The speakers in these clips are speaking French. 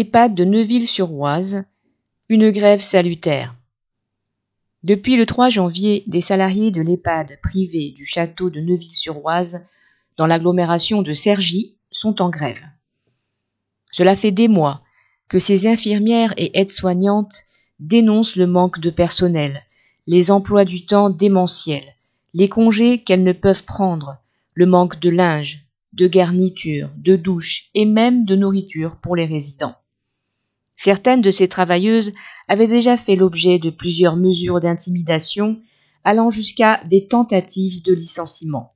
EHPAD de Neuville-sur-Oise, une grève salutaire. Depuis le 3 janvier, des salariés de l'EHPAD privé du château de Neuville-sur-Oise, dans l'agglomération de Cergy, sont en grève. Cela fait des mois que ces infirmières et aides-soignantes dénoncent le manque de personnel, les emplois du temps démentiels, les congés qu'elles ne peuvent prendre, le manque de linge, de garniture, de douche et même de nourriture pour les résidents. Certaines de ces travailleuses avaient déjà fait l'objet de plusieurs mesures d'intimidation allant jusqu'à des tentatives de licenciement.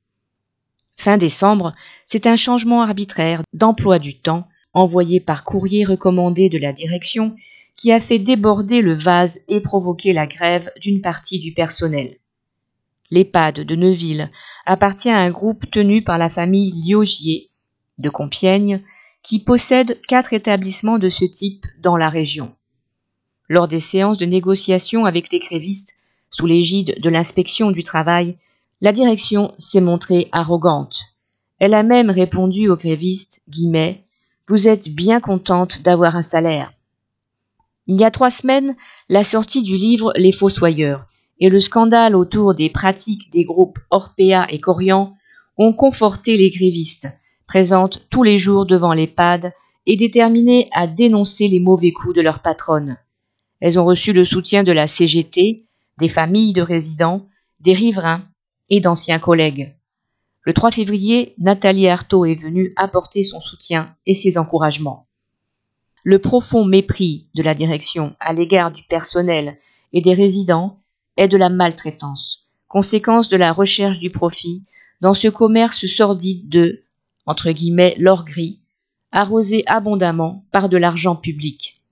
Fin décembre, c'est un changement arbitraire d'emploi du temps envoyé par courrier recommandé de la direction qui a fait déborder le vase et provoqué la grève d'une partie du personnel. L'EHPAD de Neuville appartient à un groupe tenu par la famille Liogier de Compiègne qui possède quatre établissements de ce type dans la région. Lors des séances de négociation avec les grévistes, sous l'égide de l'inspection du travail, la direction s'est montrée arrogante. Elle a même répondu aux grévistes, guillemets, Vous êtes bien contente d'avoir un salaire. Il y a trois semaines, la sortie du livre Les Fossoyeurs et le scandale autour des pratiques des groupes Orpea et Corian ont conforté les grévistes, présentes tous les jours devant l'EHPAD et déterminées à dénoncer les mauvais coups de leur patronne. Elles ont reçu le soutien de la CGT, des familles de résidents, des riverains et d'anciens collègues. Le 3 février, Nathalie Artaud est venue apporter son soutien et ses encouragements. Le profond mépris de la direction à l'égard du personnel et des résidents est de la maltraitance, conséquence de la recherche du profit dans ce commerce sordide de entre guillemets l'or gris, arrosé abondamment par de l'argent public.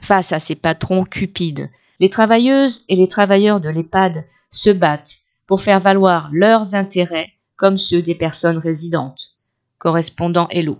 Face à ces patrons cupides, les travailleuses et les travailleurs de l'EHPAD se battent pour faire valoir leurs intérêts comme ceux des personnes résidentes. Correspondant Hello.